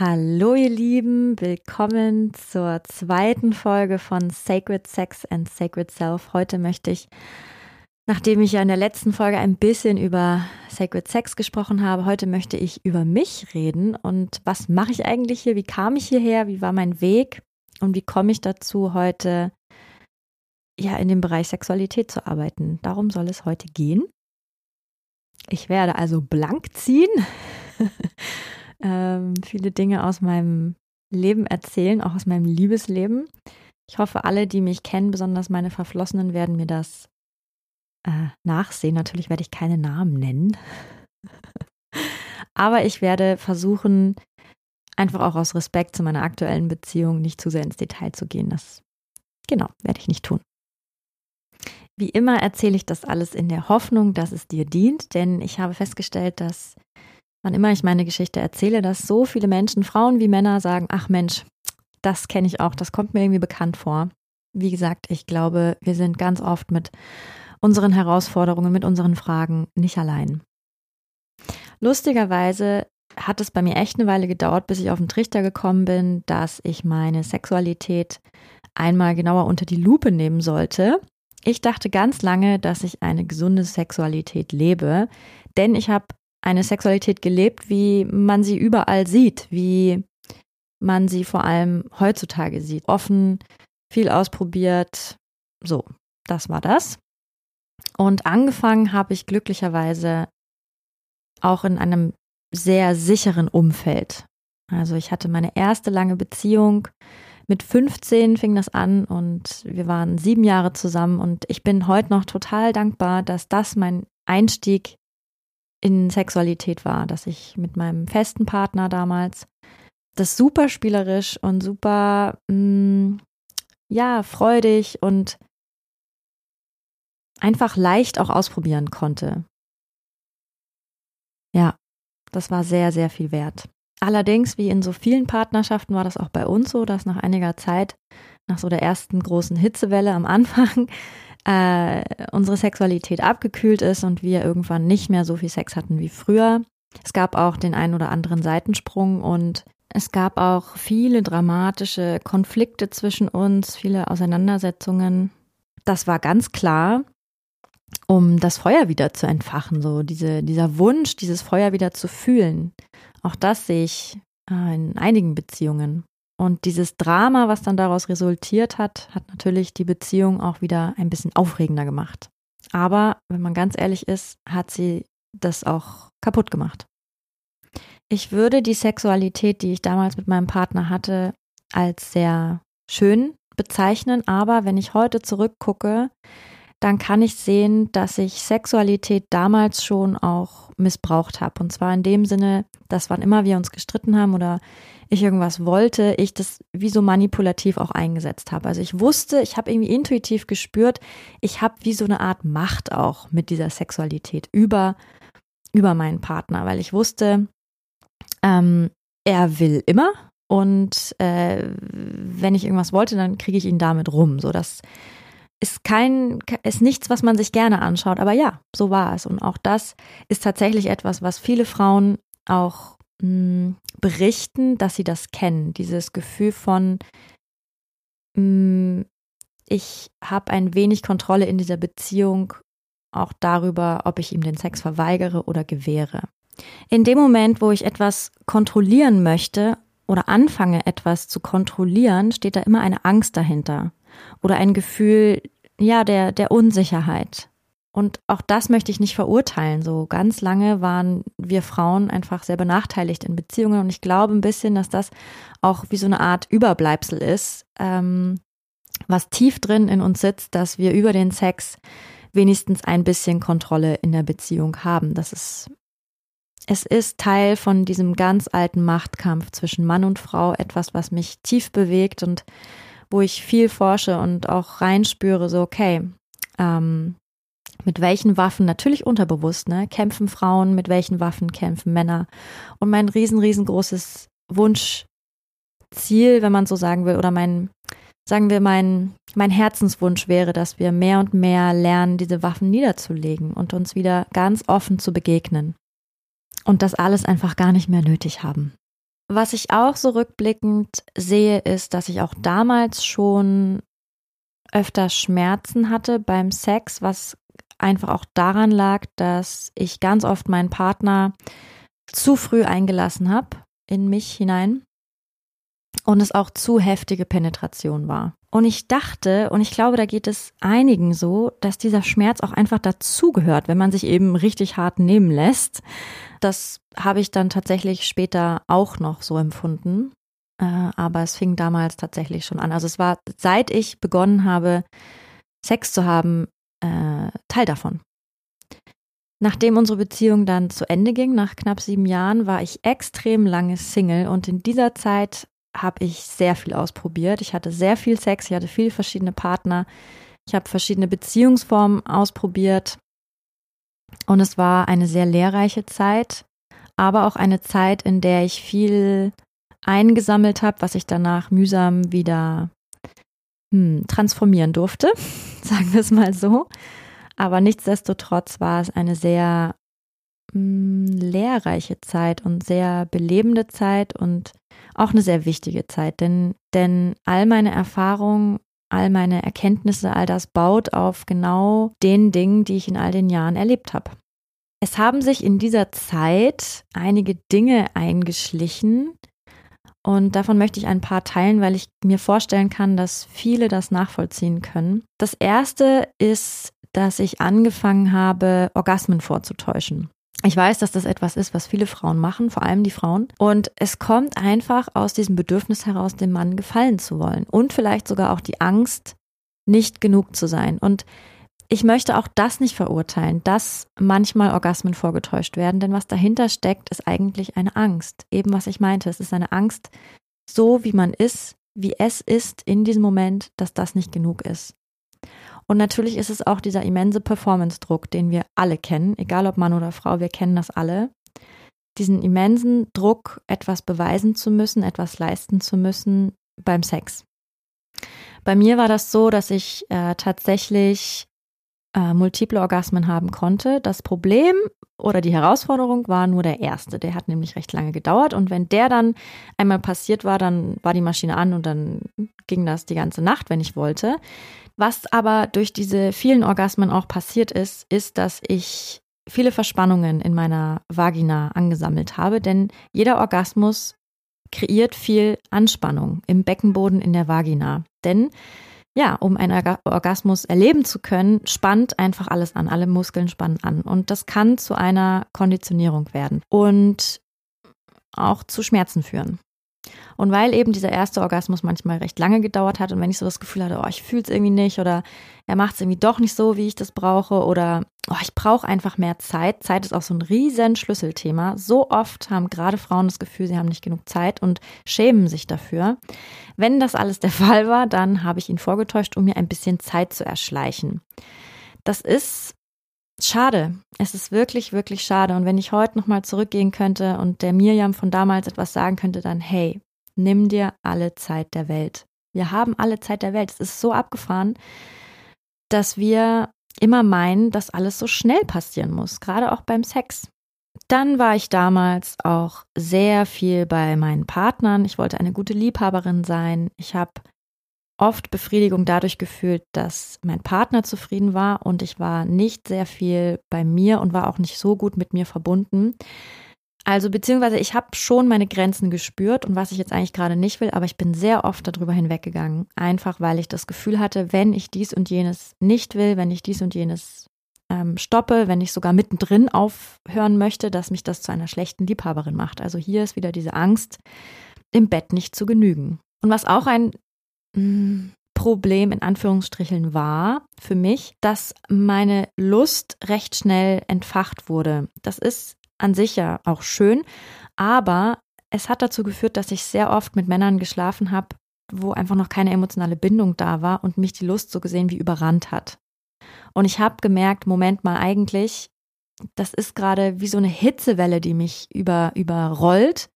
Hallo ihr Lieben, willkommen zur zweiten Folge von Sacred Sex and Sacred Self. Heute möchte ich, nachdem ich ja in der letzten Folge ein bisschen über Sacred Sex gesprochen habe, heute möchte ich über mich reden und was mache ich eigentlich hier, wie kam ich hierher, wie war mein Weg und wie komme ich dazu, heute ja in dem Bereich Sexualität zu arbeiten. Darum soll es heute gehen. Ich werde also blank ziehen. ähm, viele Dinge aus meinem Leben erzählen, auch aus meinem Liebesleben. Ich hoffe, alle, die mich kennen, besonders meine Verflossenen, werden mir das äh, nachsehen. Natürlich werde ich keine Namen nennen. Aber ich werde versuchen, einfach auch aus Respekt zu meiner aktuellen Beziehung nicht zu sehr ins Detail zu gehen. Das, genau, werde ich nicht tun. Wie immer erzähle ich das alles in der Hoffnung, dass es dir dient, denn ich habe festgestellt, dass wann immer ich meine Geschichte erzähle, dass so viele Menschen, Frauen wie Männer, sagen, ach Mensch, das kenne ich auch, das kommt mir irgendwie bekannt vor. Wie gesagt, ich glaube, wir sind ganz oft mit unseren Herausforderungen, mit unseren Fragen nicht allein. Lustigerweise hat es bei mir echt eine Weile gedauert, bis ich auf den Trichter gekommen bin, dass ich meine Sexualität einmal genauer unter die Lupe nehmen sollte. Ich dachte ganz lange, dass ich eine gesunde Sexualität lebe, denn ich habe eine Sexualität gelebt, wie man sie überall sieht, wie man sie vor allem heutzutage sieht. Offen, viel ausprobiert. So, das war das. Und angefangen habe ich glücklicherweise auch in einem sehr sicheren Umfeld. Also ich hatte meine erste lange Beziehung. Mit 15 fing das an und wir waren sieben Jahre zusammen und ich bin heute noch total dankbar, dass das mein Einstieg in Sexualität war, dass ich mit meinem festen Partner damals das super spielerisch und super, mh, mm, ja, freudig und einfach leicht auch ausprobieren konnte. Ja, das war sehr, sehr viel wert. Allerdings, wie in so vielen Partnerschaften, war das auch bei uns so, dass nach einiger Zeit, nach so der ersten großen Hitzewelle am Anfang, äh, unsere Sexualität abgekühlt ist und wir irgendwann nicht mehr so viel Sex hatten wie früher. Es gab auch den einen oder anderen Seitensprung und es gab auch viele dramatische Konflikte zwischen uns, viele Auseinandersetzungen. Das war ganz klar, um das Feuer wieder zu entfachen, so diese, dieser Wunsch, dieses Feuer wieder zu fühlen. Auch das sehe ich äh, in einigen Beziehungen. Und dieses Drama, was dann daraus resultiert hat, hat natürlich die Beziehung auch wieder ein bisschen aufregender gemacht. Aber wenn man ganz ehrlich ist, hat sie das auch kaputt gemacht. Ich würde die Sexualität, die ich damals mit meinem Partner hatte, als sehr schön bezeichnen. Aber wenn ich heute zurückgucke, dann kann ich sehen, dass ich Sexualität damals schon auch missbraucht habe. Und zwar in dem Sinne, dass wann immer wir uns gestritten haben oder ich irgendwas wollte, ich das wie so manipulativ auch eingesetzt habe. Also ich wusste, ich habe irgendwie intuitiv gespürt, ich habe wie so eine Art Macht auch mit dieser Sexualität über, über meinen Partner, weil ich wusste, ähm, er will immer und äh, wenn ich irgendwas wollte, dann kriege ich ihn damit rum. So dass ist kein, ist nichts, was man sich gerne anschaut, aber ja, so war es. Und auch das ist tatsächlich etwas, was viele Frauen auch mh, hm, berichten, dass sie das kennen. Dieses Gefühl von, mh, hm, ich habe ein wenig Kontrolle in dieser Beziehung, auch darüber, ob ich ihm den Sex verweigere oder gewähre. In dem Moment, wo ich etwas kontrollieren möchte oder anfange, etwas zu kontrollieren, steht da immer eine Angst dahinter oder ein Gefühl, ja, der, der Unsicherheit. Und auch das möchte ich nicht verurteilen. So ganz lange waren wir Frauen einfach sehr benachteiligt in Beziehungen. Und ich glaube ein bisschen, dass das auch wie so eine Art Überbleibsel ist, ähm, was tief drin in uns sitzt, dass wir über den Sex wenigstens ein bisschen Kontrolle in der Beziehung haben. Das ist, es ist Teil von diesem ganz alten Machtkampf zwischen Mann und Frau, etwas, was mich tief bewegt und wo ich viel forsche und auch reinspüre, so, okay, ähm, mit welchen Waffen, natürlich unterbewusst, ne, kämpfen Frauen, mit welchen Waffen kämpfen Männer. Und mein riesen, riesengroßes Wunschziel, wenn man so sagen will, oder mein, sagen wir, mein, mein Herzenswunsch wäre, dass wir mehr und mehr lernen, diese Waffen niederzulegen und uns wieder ganz offen zu begegnen. Und das alles einfach gar nicht mehr nötig haben. Was ich auch so rückblickend sehe, ist, dass ich auch damals schon öfter Schmerzen hatte beim Sex, was einfach auch daran lag, dass ich ganz oft meinen Partner zu früh eingelassen habe in mich hinein und es auch zu heftige Penetration war. Und ich dachte, und ich glaube, da geht es einigen so, dass dieser Schmerz auch einfach dazugehört, wenn man sich eben richtig hart nehmen lässt. Das habe ich dann tatsächlich später auch noch so empfunden. Äh, aber es fing damals tatsächlich schon an. Also es war, seit ich begonnen habe, Sex zu haben, äh, Teil davon. Nachdem unsere Beziehung dann zu Ende ging, nach knapp sieben Jahren, war ich extrem lange Single und in dieser Zeit habe ich sehr viel ausprobiert. Ich hatte sehr viel Sex, ich hatte viele verschiedene Partner, ich habe verschiedene Beziehungsformen ausprobiert und es war eine sehr lehrreiche Zeit, aber auch eine Zeit, in der ich viel eingesammelt habe, was ich danach mühsam wieder hm, transformieren durfte, sagen wir es mal so. Aber nichtsdestotrotz war es eine sehr hm, lehrreiche Zeit und sehr belebende Zeit und auch eine sehr wichtige Zeit, denn, denn all meine Erfahrungen, all meine Erkenntnisse, all das baut auf genau den Dingen, die ich in all den Jahren erlebt habe. Es haben sich in dieser Zeit einige Dinge eingeschlichen, und davon möchte ich ein paar teilen, weil ich mir vorstellen kann, dass viele das nachvollziehen können. Das erste ist, dass ich angefangen habe, Orgasmen vorzutäuschen. Ich weiß, dass das etwas ist, was viele Frauen machen, vor allem die Frauen. Und es kommt einfach aus diesem Bedürfnis heraus, dem Mann gefallen zu wollen. Und vielleicht sogar auch die Angst, nicht genug zu sein. Und ich möchte auch das nicht verurteilen, dass manchmal Orgasmen vorgetäuscht werden, denn was dahinter steckt, ist eigentlich eine Angst. Eben was ich meinte, es ist eine Angst, so wie man ist, wie es ist in diesem Moment, dass das nicht genug ist. Und natürlich ist es auch dieser immense Performance-Druck, den wir alle kennen, egal ob Mann oder Frau, wir kennen das alle. Diesen immensen Druck, etwas beweisen zu müssen, etwas leisten zu müssen beim Sex. Bei mir war das so, dass ich äh, tatsächlich äh, multiple Orgasmen haben konnte. Das Problem oder die Herausforderung war nur der erste. Der hat nämlich recht lange gedauert und wenn der dann einmal passiert war, dann war die Maschine an und dann ging das die ganze Nacht, wenn ich wollte. Was aber durch diese vielen Orgasmen auch passiert ist, ist, dass ich viele Verspannungen in meiner Vagina angesammelt habe, denn jeder Orgasmus kreiert viel Anspannung im Beckenboden in der Vagina. Denn ja, um einen Orgasmus erleben zu können, spannt einfach alles an, alle Muskeln spannen an. Und das kann zu einer Konditionierung werden und auch zu Schmerzen führen. Und weil eben dieser erste Orgasmus manchmal recht lange gedauert hat und wenn ich so das Gefühl hatte, oh, ich fühle es irgendwie nicht oder er macht es irgendwie doch nicht so, wie ich das brauche oder oh, ich brauche einfach mehr Zeit. Zeit ist auch so ein riesen Schlüsselthema. So oft haben gerade Frauen das Gefühl, sie haben nicht genug Zeit und schämen sich dafür. Wenn das alles der Fall war, dann habe ich ihn vorgetäuscht, um mir ein bisschen Zeit zu erschleichen. Das ist schade. Es ist wirklich, wirklich schade. Und wenn ich heute nochmal zurückgehen könnte und der Mirjam von damals etwas sagen könnte, dann hey, nimm dir alle Zeit der Welt. Wir haben alle Zeit der Welt. Es ist so abgefahren, dass wir immer meinen, dass alles so schnell passieren muss, gerade auch beim Sex. Dann war ich damals auch sehr viel bei meinen Partnern. Ich wollte eine gute Liebhaberin sein. Ich habe oft Befriedigung dadurch gefühlt, dass mein Partner zufrieden war und ich war nicht sehr viel bei mir und war auch nicht so gut mit mir verbunden. Also beziehungsweise ich habe schon meine Grenzen gespürt und was ich jetzt eigentlich gerade nicht will, aber ich bin sehr oft darüber hinweggegangen, einfach weil ich das Gefühl hatte, wenn ich dies und jenes nicht will, wenn ich dies und jenes ähm, stoppe, wenn ich sogar mittendrin aufhören möchte, dass mich das zu einer schlechten Liebhaberin macht. Also hier ist wieder diese Angst, im Bett nicht zu genügen. Und was auch ein mm, Problem in Anführungsstrichen war für mich, dass meine Lust recht schnell entfacht wurde. Das ist an sich ja auch schön, aber es hat dazu geführt, dass ich sehr oft mit Männern geschlafen habe, wo einfach noch keine emotionale Bindung da war und mich die Lust so gesehen wie überrannt hat. Und ich habe gemerkt, Moment mal, eigentlich, das ist gerade wie so eine Hitzewelle, die mich über, überrollt.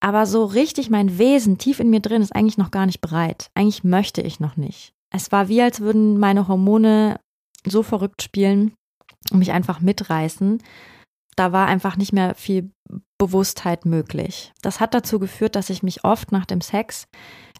Aber so richtig mein Wesen tief in mir drin ist eigentlich noch gar nicht bereit. Eigentlich möchte ich noch nicht. Es war wie, als würden meine Hormone so verrückt spielen und mich einfach mitreißen. Da war einfach nicht mehr viel Bewusstheit möglich. Das hat dazu geführt, dass ich mich oft nach dem Sex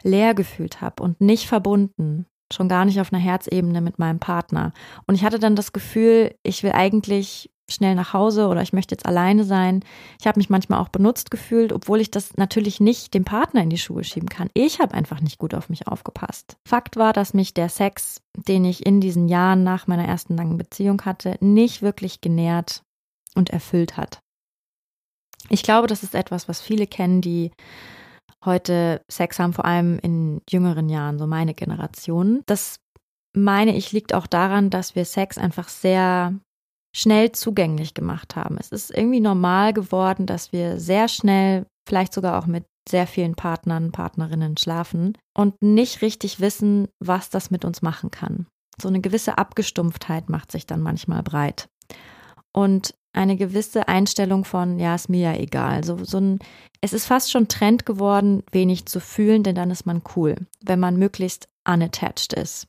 leer gefühlt habe und nicht verbunden, schon gar nicht auf einer Herzebene mit meinem Partner. Und ich hatte dann das Gefühl, ich will eigentlich schnell nach Hause oder ich möchte jetzt alleine sein. Ich habe mich manchmal auch benutzt gefühlt, obwohl ich das natürlich nicht dem Partner in die Schuhe schieben kann. Ich habe einfach nicht gut auf mich aufgepasst. Fakt war, dass mich der Sex, den ich in diesen Jahren nach meiner ersten langen Beziehung hatte, nicht wirklich genährt und erfüllt hat. Ich glaube, das ist etwas, was viele kennen, die heute Sex haben, vor allem in jüngeren Jahren, so meine Generation. Das meine ich liegt auch daran, dass wir Sex einfach sehr schnell zugänglich gemacht haben. Es ist irgendwie normal geworden, dass wir sehr schnell, vielleicht sogar auch mit sehr vielen Partnern, Partnerinnen schlafen und nicht richtig wissen, was das mit uns machen kann. So eine gewisse Abgestumpftheit macht sich dann manchmal breit. Und eine gewisse Einstellung von, ja, ist mir ja egal. So, so ein, es ist fast schon Trend geworden, wenig zu fühlen, denn dann ist man cool, wenn man möglichst unattached ist.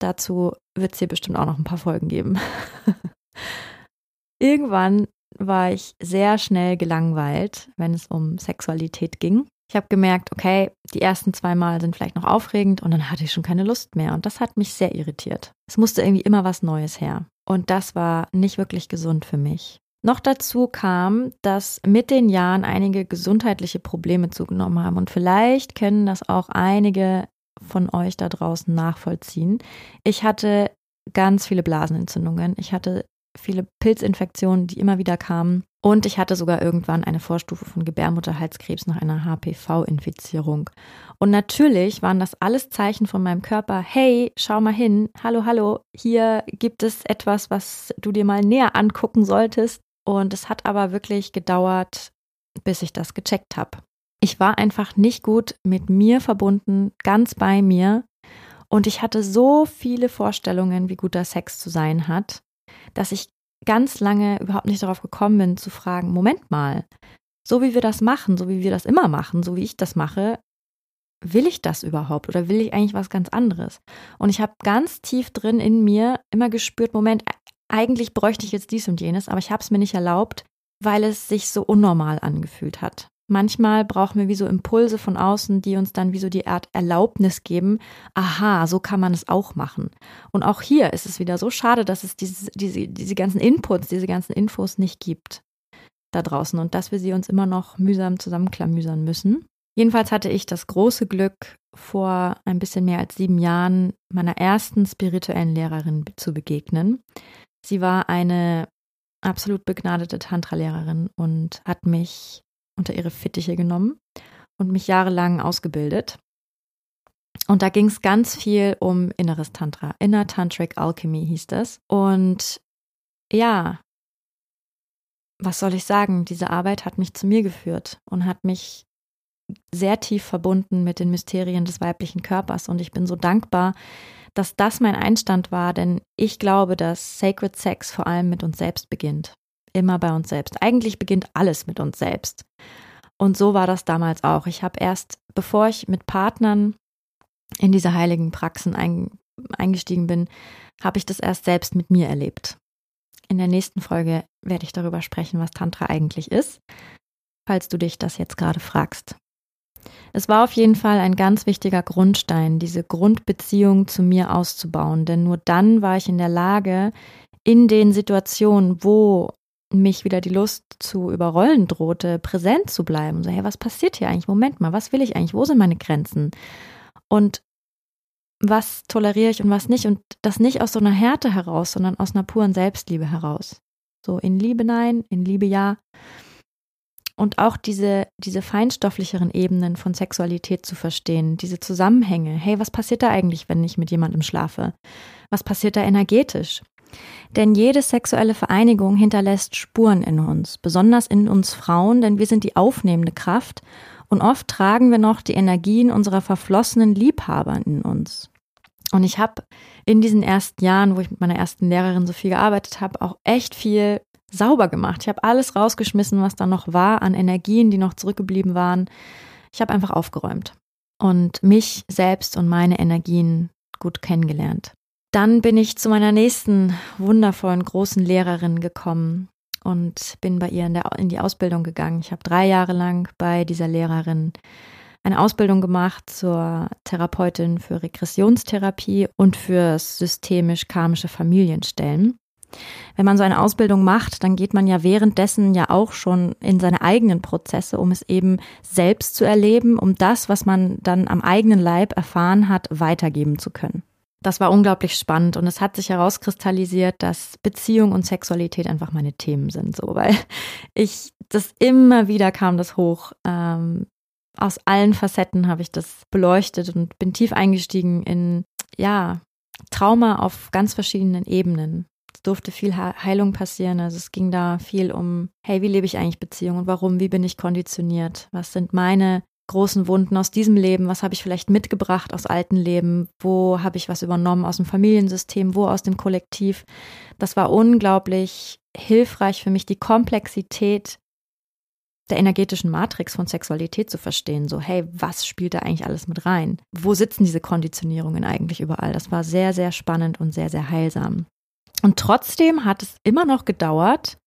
Dazu wird es hier bestimmt auch noch ein paar Folgen geben. Irgendwann war ich sehr schnell gelangweilt, wenn es um Sexualität ging. Ich habe gemerkt, okay, die ersten zwei Mal sind vielleicht noch aufregend und dann hatte ich schon keine Lust mehr. Und das hat mich sehr irritiert. Es musste irgendwie immer was Neues her. Und das war nicht wirklich gesund für mich. Noch dazu kam, dass mit den Jahren einige gesundheitliche Probleme zugenommen haben. Und vielleicht können das auch einige von euch da draußen nachvollziehen. Ich hatte ganz viele Blasenentzündungen. Ich hatte viele Pilzinfektionen, die immer wieder kamen. Und ich hatte sogar irgendwann eine Vorstufe von Gebärmutterhalskrebs nach einer HPV-Infizierung. Und natürlich waren das alles Zeichen von meinem Körper, hey, schau mal hin, hallo, hallo, hier gibt es etwas, was du dir mal näher angucken solltest. Und es hat aber wirklich gedauert, bis ich das gecheckt habe. Ich war einfach nicht gut mit mir verbunden, ganz bei mir. Und ich hatte so viele Vorstellungen, wie guter Sex zu sein hat, dass ich ganz lange überhaupt nicht darauf gekommen bin zu fragen, Moment mal, so wie wir das machen, so wie wir das immer machen, so wie ich das mache, will ich das überhaupt oder will ich eigentlich was ganz anderes? Und ich habe ganz tief drin in mir immer gespürt, Moment, eigentlich bräuchte ich jetzt dies und jenes, aber ich habe es mir nicht erlaubt, weil es sich so unnormal angefühlt hat. Manchmal brauchen wir wie so Impulse von außen, die uns dann wie so die Art Erlaubnis geben, aha, so kann man es auch machen. Und auch hier ist es wieder so schade, dass es diese, diese, diese ganzen Inputs, diese ganzen Infos nicht gibt da draußen und dass wir sie uns immer noch mühsam zusammenklamüsern müssen. Jedenfalls hatte ich das große Glück, vor ein bisschen mehr als sieben Jahren meiner ersten spirituellen Lehrerin zu begegnen. Sie war eine absolut begnadete Tantra-Lehrerin und hat mich unter ihre Fittiche genommen und mich jahrelang ausgebildet. Und da ging es ganz viel um inneres Tantra. Inner Tantric Alchemy hieß das. Und ja, was soll ich sagen? Diese Arbeit hat mich zu mir geführt und hat mich sehr tief verbunden mit den Mysterien des weiblichen Körpers. Und ich bin so dankbar, dass das mein Einstand war, denn ich glaube, dass Sacred Sex vor allem mit uns selbst beginnt immer bei uns selbst. Eigentlich beginnt alles mit uns selbst. Und so war das damals auch. Ich habe erst, bevor ich mit Partnern in diese heiligen Praxen ein, eingestiegen bin, habe ich das erst selbst mit mir erlebt. In der nächsten Folge werde ich darüber sprechen, was Tantra eigentlich ist, falls du dich das jetzt gerade fragst. Es war auf jeden Fall ein ganz wichtiger Grundstein, diese Grundbeziehung zu mir auszubauen, denn nur dann war ich in der Lage, in den Situationen, wo mich wieder die Lust zu überrollen drohte, präsent zu bleiben. So, hey, was passiert hier eigentlich? Moment mal, was will ich eigentlich? Wo sind meine Grenzen? Und was toleriere ich und was nicht? Und das nicht aus so einer Härte heraus, sondern aus einer puren Selbstliebe heraus. So in Liebe nein, in Liebe ja. und auch diese, diese feinstofflicheren Ebenen von Sexualität zu verstehen, diese Zusammenhänge. Hey, was passiert da eigentlich, wenn ich mit jemandem schlafe? Was passiert da energetisch? Denn jede sexuelle Vereinigung hinterlässt Spuren in uns, besonders in uns Frauen, denn wir sind die aufnehmende Kraft und oft tragen wir noch die Energien unserer verflossenen Liebhaber in uns. Und ich habe in diesen ersten Jahren, wo ich mit meiner ersten Lehrerin so viel gearbeitet habe, auch echt viel sauber gemacht. Ich habe alles rausgeschmissen, was da noch war an Energien, die noch zurückgeblieben waren. Ich habe einfach aufgeräumt und mich selbst und meine Energien gut kennengelernt. Dann bin ich zu meiner nächsten wundervollen großen Lehrerin gekommen und bin bei ihr in, der, in die Ausbildung gegangen. Ich habe drei Jahre lang bei dieser Lehrerin eine Ausbildung gemacht zur Therapeutin für Regressionstherapie und für systemisch-karmische Familienstellen. Wenn man so eine Ausbildung macht, dann geht man ja währenddessen ja auch schon in seine eigenen Prozesse, um es eben selbst zu erleben, um das, was man dann am eigenen Leib erfahren hat, weitergeben zu können. Das war unglaublich spannend und es hat sich herauskristallisiert, dass Beziehung und Sexualität einfach meine Themen sind, so, weil ich das immer wieder kam das hoch. Ähm, aus allen Facetten habe ich das beleuchtet und bin tief eingestiegen in, ja, Trauma auf ganz verschiedenen Ebenen durfte viel Heilung passieren. Also es ging da viel um, hey, wie lebe ich eigentlich Beziehung und warum, wie bin ich konditioniert? Was sind meine großen Wunden aus diesem Leben? Was habe ich vielleicht mitgebracht aus alten Leben? Wo habe ich was übernommen aus dem Familiensystem? Wo aus dem Kollektiv? Das war unglaublich hilfreich für mich, die Komplexität der energetischen Matrix von Sexualität zu verstehen. So, hey, was spielt da eigentlich alles mit rein? Wo sitzen diese Konditionierungen eigentlich überall? Das war sehr, sehr spannend und sehr, sehr heilsam. Und trotzdem hat es immer noch gedauert,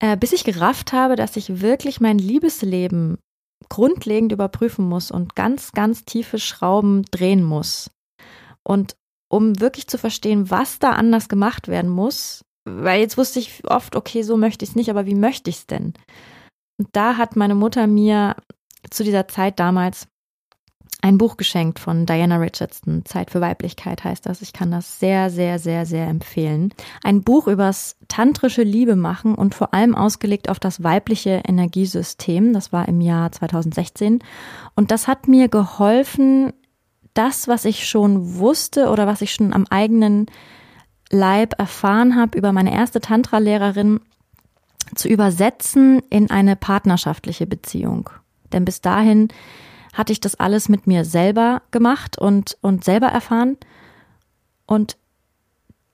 äh, bis ich gerafft habe, dass ich wirklich mein Liebesleben grundlegend überprüfen muss und ganz, ganz tiefe Schrauben drehen muss. Und um wirklich zu verstehen, was da anders gemacht werden muss, weil jetzt wusste ich oft, okay, so möchte ich es nicht, aber wie möchte ich es denn? Und da hat meine Mutter mir zu dieser Zeit damals ein Buch geschenkt von Diana Richardson. Zeit für Weiblichkeit heißt das. Ich kann das sehr, sehr, sehr, sehr empfehlen. Ein Buch übers tantrische Liebe machen und vor allem ausgelegt auf das weibliche Energiesystem. Das war im Jahr 2016. Und das hat mir geholfen, das, was ich schon wusste oder was ich schon am eigenen Leib erfahren habe über meine erste Tantra-Lehrerin, zu übersetzen in eine partnerschaftliche Beziehung. Denn bis dahin hatte ich das alles mit mir selber gemacht und, und selber erfahren. Und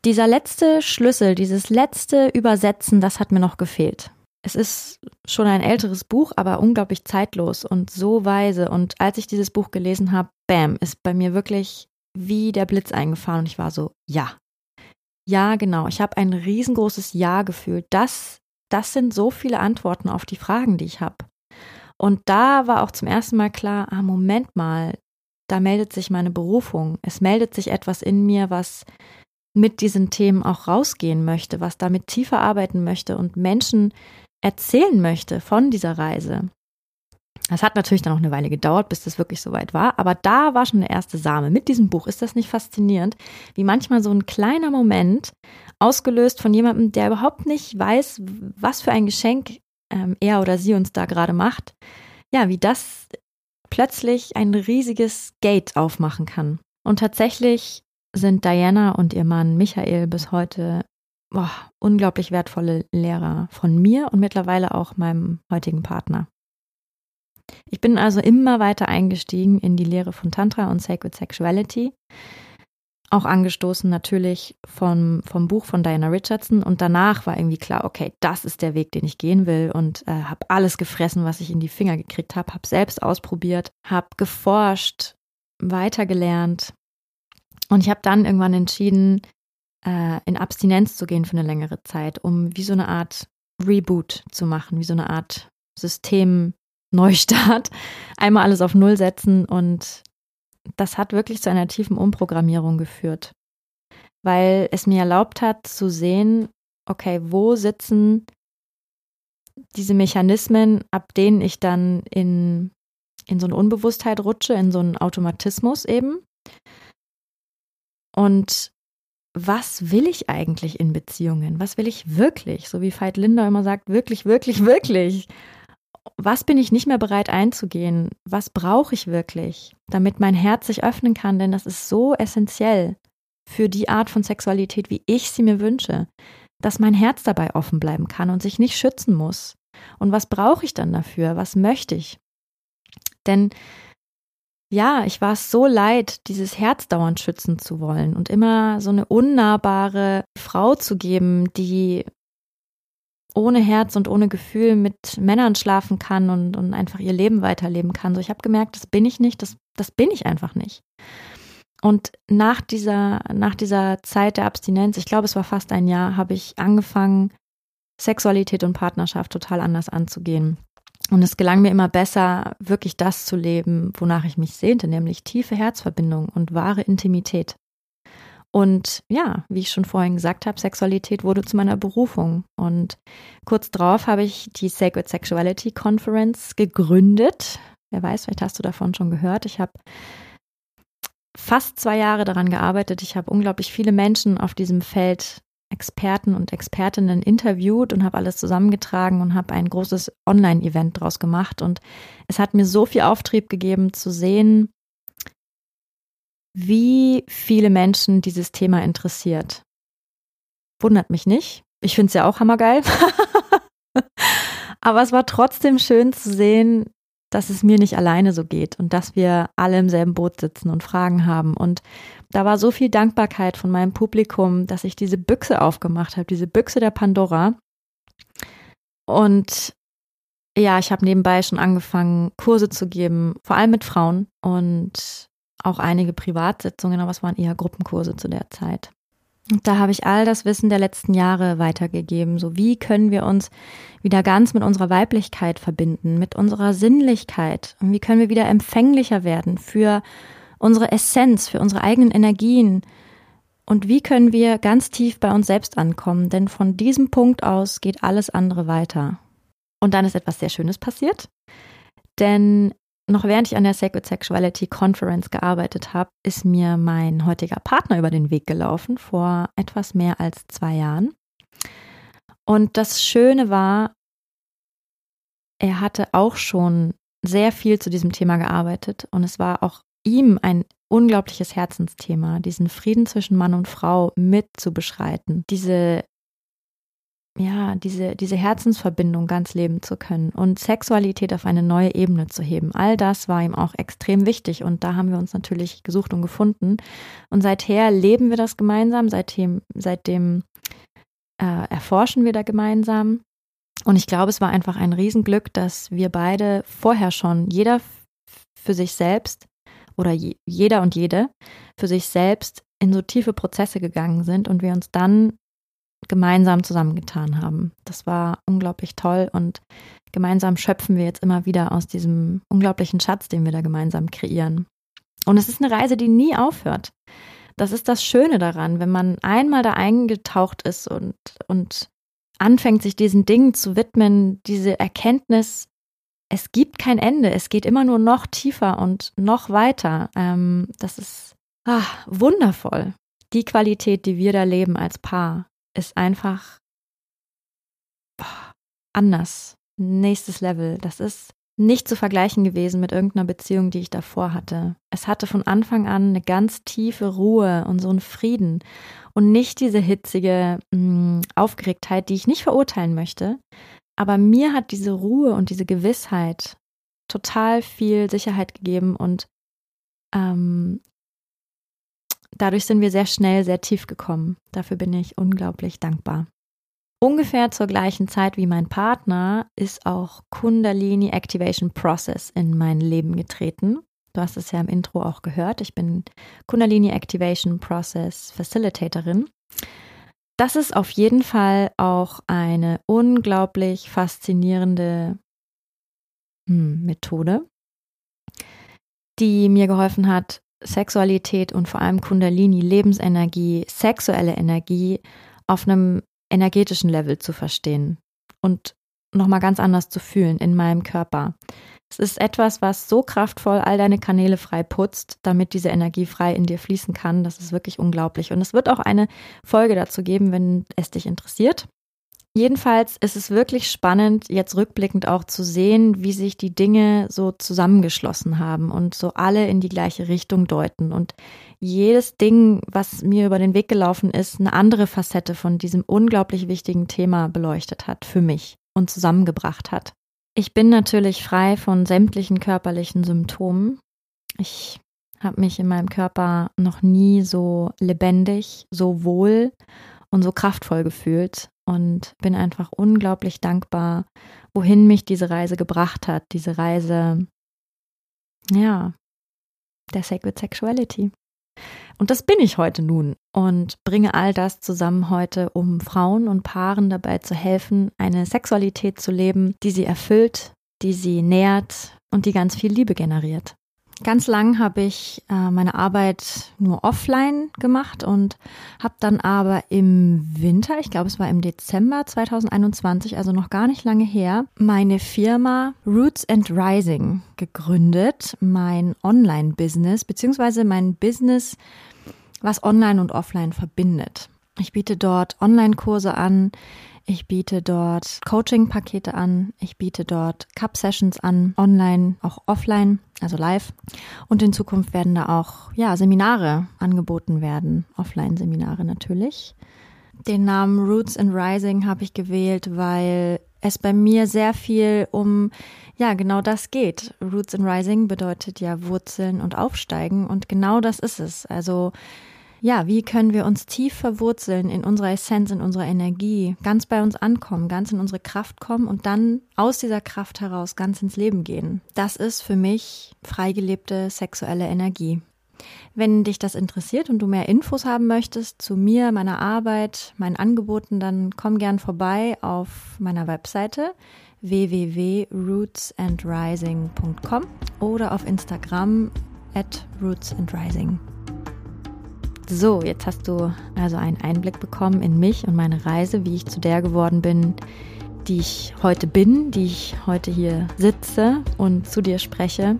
dieser letzte Schlüssel, dieses letzte Übersetzen, das hat mir noch gefehlt. Es ist schon ein älteres Buch, aber unglaublich zeitlos und so weise. Und als ich dieses Buch gelesen habe, bam, ist bei mir wirklich wie der Blitz eingefahren und ich war so, ja. Ja, genau. Ich habe ein riesengroßes Ja gefühlt. Das, das sind so viele Antworten auf die Fragen, die ich habe. Und da war auch zum ersten Mal klar, ah, Moment mal, da meldet sich meine Berufung. Es meldet sich etwas in mir, was mit diesen Themen auch rausgehen möchte, was damit tiefer arbeiten möchte und Menschen erzählen möchte von dieser Reise. Das hat natürlich dann noch eine Weile gedauert, bis das wirklich soweit war, aber da war schon der erste Same. Mit diesem Buch ist das nicht faszinierend, wie manchmal so ein kleiner Moment, ausgelöst von jemandem, der überhaupt nicht weiß, was für ein Geschenk ähm, er oder sie uns da gerade macht, ja, wie das plötzlich ein riesiges Gate aufmachen kann. Und tatsächlich sind Diana und ihr Mann Michael bis heute boah, unglaublich wertvolle Lehrer von mir und mittlerweile auch meinem heutigen Partner. Ich bin also immer weiter eingestiegen in die Lehre von Tantra und Sacred Sexuality auch angestoßen natürlich vom, vom Buch von Diana Richardson. Und danach war irgendwie klar, okay, das ist der Weg, den ich gehen will. Und äh, habe alles gefressen, was ich in die Finger gekriegt habe, habe selbst ausprobiert, habe geforscht, weitergelernt. Und ich habe dann irgendwann entschieden, äh, in Abstinenz zu gehen für eine längere Zeit, um wie so eine Art Reboot zu machen, wie so eine Art Systemneustart, einmal alles auf Null setzen und das hat wirklich zu einer tiefen Umprogrammierung geführt, weil es mir erlaubt hat zu sehen, okay, wo sitzen diese Mechanismen, ab denen ich dann in, in so eine Unbewusstheit rutsche, in so einen Automatismus eben. Und was will ich eigentlich in Beziehungen? Was will ich wirklich? So wie Veit Linder immer sagt, wirklich, wirklich, wirklich. Was bin ich nicht mehr bereit einzugehen? Was brauche ich wirklich, damit mein Herz sich öffnen kann? Denn das ist so essentiell für die Art von Sexualität, wie ich sie mir wünsche, dass mein Herz dabei offen bleiben kann und sich nicht schützen muss. Und was brauche ich dann dafür? Was möchte ich? Denn ja, ich war es so leid, dieses Herz dauernd schützen zu wollen und immer so eine unnahbare Frau zu geben, die ohne Herz und ohne Gefühl mit Männern schlafen kann und, und einfach ihr Leben weiterleben kann. So, ich habe gemerkt, das bin ich nicht, das, das bin ich einfach nicht. Und nach dieser, nach dieser Zeit der Abstinenz, ich glaube, es war fast ein Jahr, habe ich angefangen, Sexualität und Partnerschaft total anders anzugehen. Und es gelang mir immer besser, wirklich das zu leben, wonach ich mich sehnte, nämlich tiefe Herzverbindung und wahre Intimität. Und ja, wie ich schon vorhin gesagt habe, Sexualität wurde zu meiner Berufung. Und kurz darauf habe ich die Sacred Sexuality Conference gegründet. Wer weiß, vielleicht hast du davon schon gehört. Ich habe fast zwei Jahre daran gearbeitet. Ich habe unglaublich viele Menschen auf diesem Feld Experten und Expertinnen interviewt und habe alles zusammengetragen und habe ein großes Online-Event draus gemacht. Und es hat mir so viel Auftrieb gegeben zu sehen, wie viele Menschen dieses Thema interessiert. Wundert mich nicht. Ich finde es ja auch hammergeil. Aber es war trotzdem schön zu sehen, dass es mir nicht alleine so geht und dass wir alle im selben Boot sitzen und Fragen haben. Und da war so viel Dankbarkeit von meinem Publikum, dass ich diese Büchse aufgemacht habe, diese Büchse der Pandora. Und ja, ich habe nebenbei schon angefangen, Kurse zu geben, vor allem mit Frauen und auch einige Privatsitzungen, aber es waren eher Gruppenkurse zu der Zeit. Und da habe ich all das Wissen der letzten Jahre weitergegeben. So wie können wir uns wieder ganz mit unserer Weiblichkeit verbinden, mit unserer Sinnlichkeit? Und wie können wir wieder empfänglicher werden für unsere Essenz, für unsere eigenen Energien? Und wie können wir ganz tief bei uns selbst ankommen? Denn von diesem Punkt aus geht alles andere weiter. Und dann ist etwas sehr Schönes passiert. Denn noch während ich an der Sacred Sexuality Conference gearbeitet habe, ist mir mein heutiger Partner über den Weg gelaufen, vor etwas mehr als zwei Jahren. Und das Schöne war, er hatte auch schon sehr viel zu diesem Thema gearbeitet und es war auch ihm ein unglaubliches Herzensthema, diesen Frieden zwischen Mann und Frau mit zu beschreiten, diese ja, diese, diese Herzensverbindung ganz leben zu können und Sexualität auf eine neue Ebene zu heben. All das war ihm auch extrem wichtig und da haben wir uns natürlich gesucht und gefunden. Und seither leben wir das gemeinsam, seitdem, seitdem äh, erforschen wir da gemeinsam. Und ich glaube, es war einfach ein Riesenglück, dass wir beide vorher schon, jeder für sich selbst oder je, jeder und jede für sich selbst in so tiefe Prozesse gegangen sind und wir uns dann gemeinsam zusammengetan haben. Das war unglaublich toll und gemeinsam schöpfen wir jetzt immer wieder aus diesem unglaublichen Schatz, den wir da gemeinsam kreieren. Und es ist eine Reise, die nie aufhört. Das ist das Schöne daran, wenn man einmal da eingetaucht ist und, und anfängt, sich diesen Dingen zu widmen, diese Erkenntnis, es gibt kein Ende, es geht immer nur noch tiefer und noch weiter. Ähm, das ist ach, wundervoll. Die Qualität, die wir da leben als Paar, ist einfach anders. Nächstes Level. Das ist nicht zu vergleichen gewesen mit irgendeiner Beziehung, die ich davor hatte. Es hatte von Anfang an eine ganz tiefe Ruhe und so einen Frieden und nicht diese hitzige mh, mm, Aufgeregtheit, die ich nicht verurteilen möchte. Aber mir hat diese Ruhe und diese Gewissheit total viel Sicherheit gegeben und ähm, dadurch sind wir sehr schnell sehr tief gekommen. Dafür bin ich unglaublich dankbar. Ungefähr zur gleichen Zeit wie mein Partner ist auch Kundalini Activation Process in mein Leben getreten. Du hast es ja im Intro auch gehört. Ich bin Kundalini Activation Process Facilitatorin. Das ist auf jeden Fall auch eine unglaublich faszinierende hm, Methode, die mir geholfen hat, Sexualität und vor allem Kundalini, Lebensenergie, sexuelle Energie auf einem energetischen Level zu verstehen und nochmal ganz anders zu fühlen in meinem Körper. Es ist etwas, was so kraftvoll all deine Kanäle frei putzt, damit diese Energie frei in dir fließen kann. Das ist wirklich unglaublich. Und es wird auch eine Folge dazu geben, wenn es dich interessiert. Jedenfalls ist es wirklich spannend, jetzt rückblickend auch zu sehen, wie sich die Dinge so zusammengeschlossen haben und so alle in die gleiche Richtung deuten und jedes Ding, was mir über den Weg gelaufen ist, eine andere Facette von diesem unglaublich wichtigen Thema beleuchtet hat für mich und zusammengebracht hat. Ich bin natürlich frei von sämtlichen körperlichen Symptomen. Ich habe mich in meinem Körper noch nie so lebendig, so wohl und so kraftvoll gefühlt und bin einfach unglaublich dankbar, wohin mich diese Reise gebracht hat, diese Reise, ja, der Sacred Sexuality. Und das bin ich heute nun und bringe all das zusammen heute, um Frauen und Paaren dabei zu helfen, eine Sexualität zu leben, die sie erfüllt, die sie nährt und die ganz viel Liebe generiert. Ganz lang habe ich äh, meine Arbeit nur offline gemacht und habe dann aber im Winter, ich glaube es war im Dezember 2021, also noch gar nicht lange her, meine Firma Roots and Rising gegründet, mein Online-Business, beziehungsweise mein Business, was online und offline verbindet. Ich biete dort Online-Kurse an, ich biete dort Coaching-Pakete an. Ich biete dort Cup-Sessions an, online, auch offline, also live. Und in Zukunft werden da auch, ja, Seminare angeboten werden. Offline-Seminare natürlich. Den Namen Roots and Rising habe ich gewählt, weil es bei mir sehr viel um, ja, genau das geht. Roots and Rising bedeutet ja Wurzeln und Aufsteigen und genau das ist es. Also, ja, wie können wir uns tief verwurzeln in unserer Essenz, in unserer Energie, ganz bei uns ankommen, ganz in unsere Kraft kommen und dann aus dieser Kraft heraus ganz ins Leben gehen. Das ist für mich freigelebte sexuelle Energie. Wenn dich das interessiert und du mehr Infos haben möchtest zu mir, meiner Arbeit, meinen Angeboten, dann komm gern vorbei auf meiner Webseite www.rootsandrising.com oder auf Instagram at rootsandrising. So, jetzt hast du also einen Einblick bekommen in mich und meine Reise, wie ich zu der geworden bin, die ich heute bin, die ich heute hier sitze und zu dir spreche.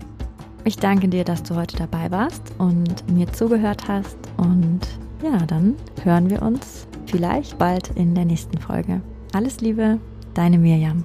Ich danke dir, dass du heute dabei warst und mir zugehört hast. Und ja, dann hören wir uns vielleicht bald in der nächsten Folge. Alles Liebe, deine Mirjam.